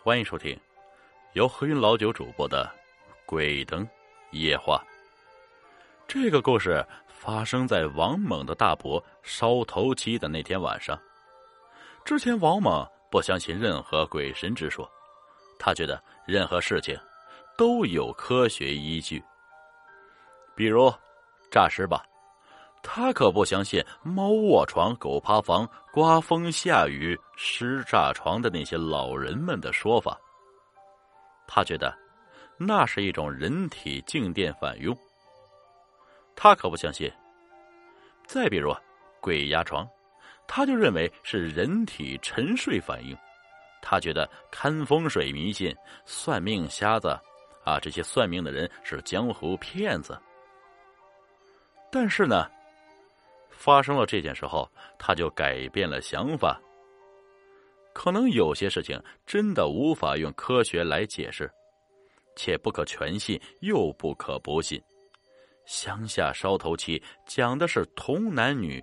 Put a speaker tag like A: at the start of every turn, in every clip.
A: 欢迎收听由何云老九主播的《鬼灯夜话》。这个故事发生在王猛的大伯烧头七的那天晚上。之前，王猛不相信任何鬼神之说，他觉得任何事情都有科学依据。比如诈尸吧，他可不相信猫卧床、狗趴房、刮风下雨、湿炸床的那些老人们的说法。他觉得那是一种人体静电反应。他可不相信。再比如鬼压床。他就认为是人体沉睡反应，他觉得看风水迷信、算命瞎子啊，这些算命的人是江湖骗子。但是呢，发生了这件事后，他就改变了想法。可能有些事情真的无法用科学来解释，且不可全信，又不可不信。乡下烧头七讲的是童男女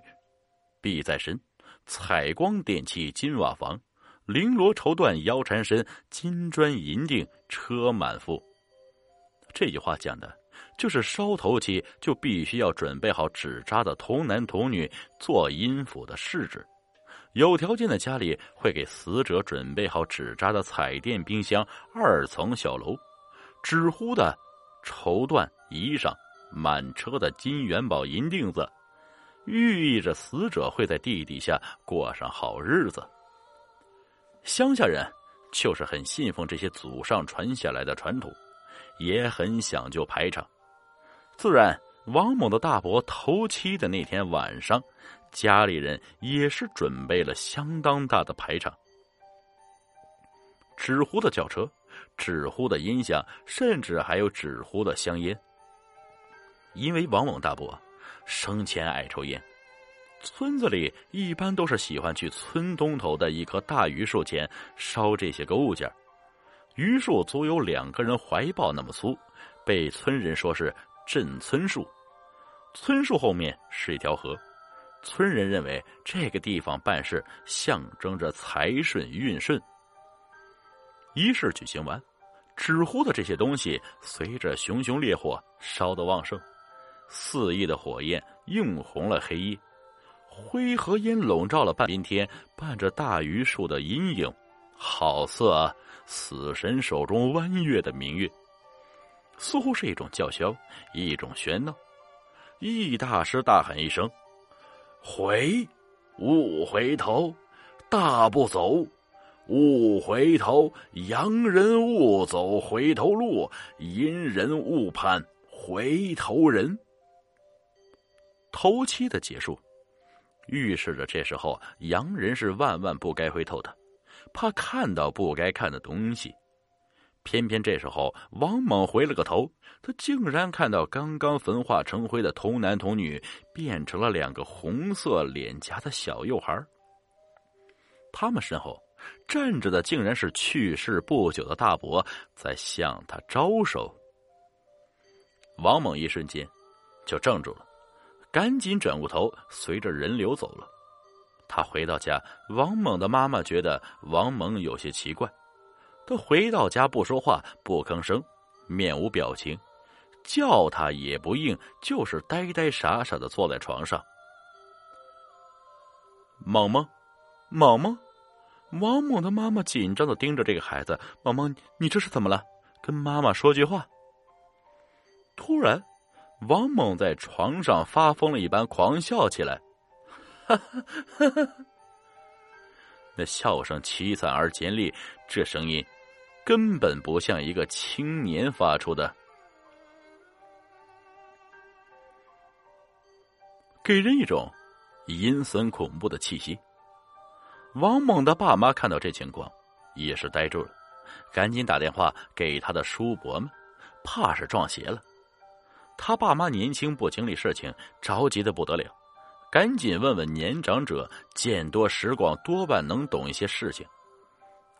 A: 必在身。采光电器金瓦房，绫罗绸缎腰缠身，金砖银锭车满腹。这句话讲的，就是烧头期就必须要准备好纸扎的童男童女做阴府的试纸，有条件的家里会给死者准备好纸扎的彩电冰箱、二层小楼，纸糊的绸缎衣裳，满车的金元宝银锭子。寓意着死者会在地底下过上好日子。乡下人就是很信奉这些祖上传下来的传统，也很讲究排场。自然，王某的大伯头七的那天晚上，家里人也是准备了相当大的排场，纸糊的轿车、纸糊的音响，甚至还有纸糊的香烟。因为王某大伯。生前爱抽烟，村子里一般都是喜欢去村东头的一棵大榆树前烧这些个物件。榆树足有两个人怀抱那么粗，被村人说是镇村树。村树后面是一条河，村人认为这个地方办事象征着财顺运顺。仪式举行完，纸糊的这些东西随着熊熊烈火烧得旺盛。肆意的火焰映红了黑夜，灰和烟笼罩了半边天，伴着大榆树的阴影，好似死神手中弯月的明月。似乎是一种叫嚣，一种喧闹。易大师大喊一声：“回，勿回头！大步走，勿回头！洋人勿走回头路，阴人勿攀回头人。”头七的结束，预示着这时候洋人是万万不该回头的，怕看到不该看的东西。偏偏这时候，王猛回了个头，他竟然看到刚刚焚化成灰的童男童女变成了两个红色脸颊的小幼孩。他们身后站着的竟然是去世不久的大伯，在向他招手。王猛一瞬间就怔住了。赶紧转过头，随着人流走了。他回到家，王猛的妈妈觉得王猛有些奇怪。他回到家不说话，不吭声，面无表情，叫他也不应，就是呆呆傻傻的坐在床上。猛猛，猛猛，王猛的妈妈紧张的盯着这个孩子。猛猛，你这是怎么了？跟妈妈说句话。突然。王猛在床上发疯了一般狂笑起来，哈哈哈哈那笑声凄惨而尖利，这声音根本不像一个青年发出的，给人一种阴森恐怖的气息。王猛的爸妈看到这情况，也是呆住了，赶紧打电话给他的叔伯们，怕是撞邪了。他爸妈年轻不经历事情，着急的不得了，赶紧问问年长者，见多识广，多半能懂一些事情。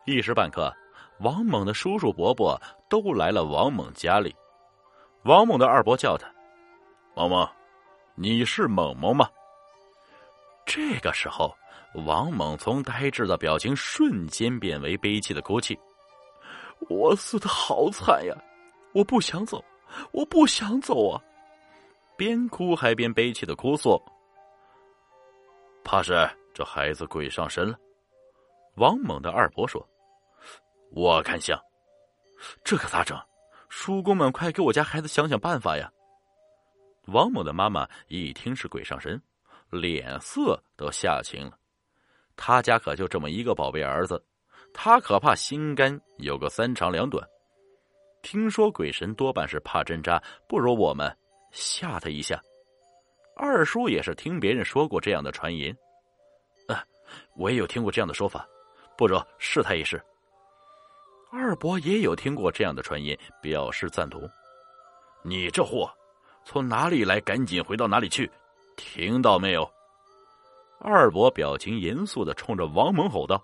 A: 一时半刻，王猛的叔叔伯伯都来了王猛家里。王猛的二伯叫他：“王猛，你是猛猛吗？”这个时候，王猛从呆滞的表情瞬间变为悲戚的哭泣。我死的好惨呀！我不想走，我不想走啊！边哭还边悲泣的哭诉。怕是这孩子鬼上身了。王猛的二伯说：“我看像，这可咋整？叔公们，快给我家孩子想想办法呀！”王猛的妈妈一听是鬼上身，脸色都吓青了。他家可就这么一个宝贝儿子，他可怕心肝有个三长两短。听说鬼神多半是怕针扎，不如我们吓他一下。二叔也是听别人说过这样的传言，啊，我也有听过这样的说法，不如试他一试。二伯也有听过这样的传言，表示赞同。你这货，从哪里来，赶紧回到哪里去，听到没有？二伯表情严肃的冲着王猛吼道：“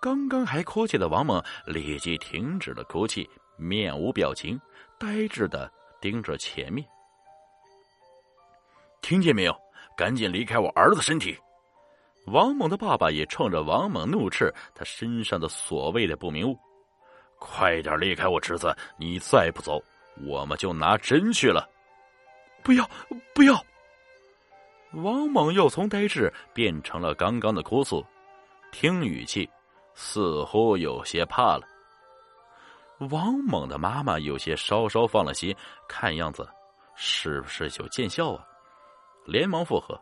A: 刚刚还哭泣的王猛立即停止了哭泣，面无表情，呆滞的盯着前面。听见没有？赶紧离开我儿子身体！”王猛的爸爸也冲着王猛怒斥他身上的所谓的不明物：“快点离开我侄子！你再不走，我们就拿针去了！”不要，不要！王猛又从呆滞变成了刚刚的哭诉，听语气似乎有些怕了。王猛的妈妈有些稍稍放了心，看样子是不是有见效啊？连忙附和：“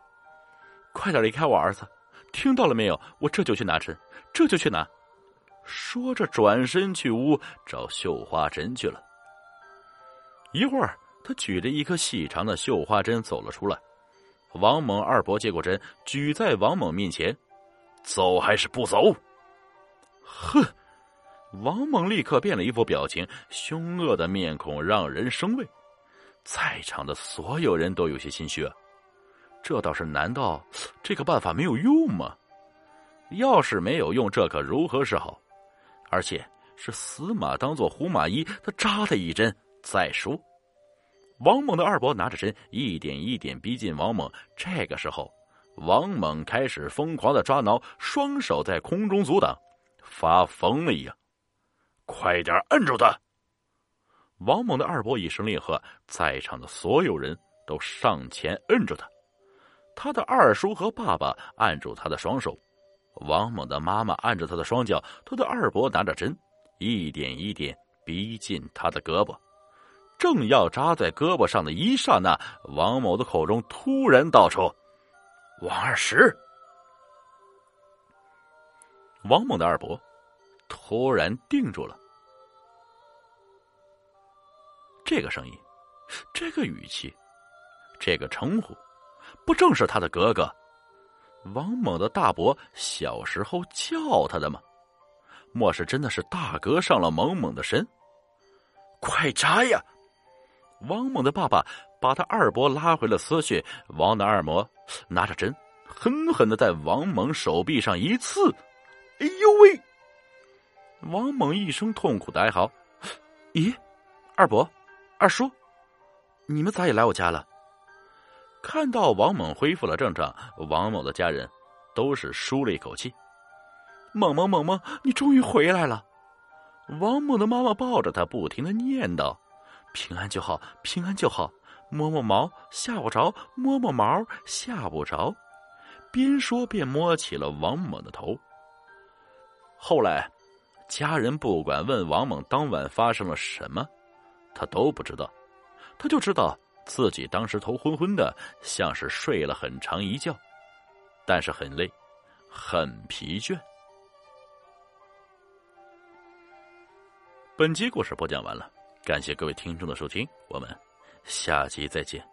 A: 快点离开我儿子，听到了没有？我这就去拿针，这就去拿。”说着转身去屋找绣花针去了。一会儿，他举着一颗细长的绣花针走了出来。王猛二伯接过针，举在王猛面前：“走还是不走？”哼！王猛立刻变了一副表情，凶恶的面孔让人生畏。在场的所有人都有些心虚啊！这倒是，难道这个办法没有用吗？要是没有用，这可如何是好？而且是死马当做活马医，他扎他一针再说。王猛的二伯拿着针，一点一点逼近王猛。这个时候，王猛开始疯狂的抓挠，双手在空中阻挡，发疯了一样。快点摁住他！王猛的二伯一声令喝，在场的所有人都上前摁住他。他的二叔和爸爸按住他的双手，王猛的妈妈按着他的双脚，他的二伯拿着针，一点一点逼近他的胳膊。正要扎在胳膊上的一刹那，王某的口中突然道出：“王二石。”王某的二伯突然定住了。这个声音，这个语气，这个称呼，不正是他的哥哥王猛的大伯小时候叫他的吗？莫是真的是大哥上了猛猛的身？快扎呀！王猛的爸爸把他二伯拉回了思绪，王的二伯拿着针，狠狠的在王猛手臂上一刺。哎呦喂！王猛一声痛苦的哀嚎。咦，二伯、二叔，你们咋也来我家了？看到王猛恢复了正常，王猛的家人都是舒了一口气。猛猛猛猛，你终于回来了！王猛的妈妈抱着他，不停的念叨。平安就好，平安就好。摸摸毛，吓不着；摸摸毛，吓不着。边说边摸起了王猛的头。后来，家人不管问王猛当晚发生了什么，他都不知道。他就知道自己当时头昏昏的，像是睡了很长一觉，但是很累，很疲倦。本集故事播讲完了。感谢各位听众的收听，我们下集再见。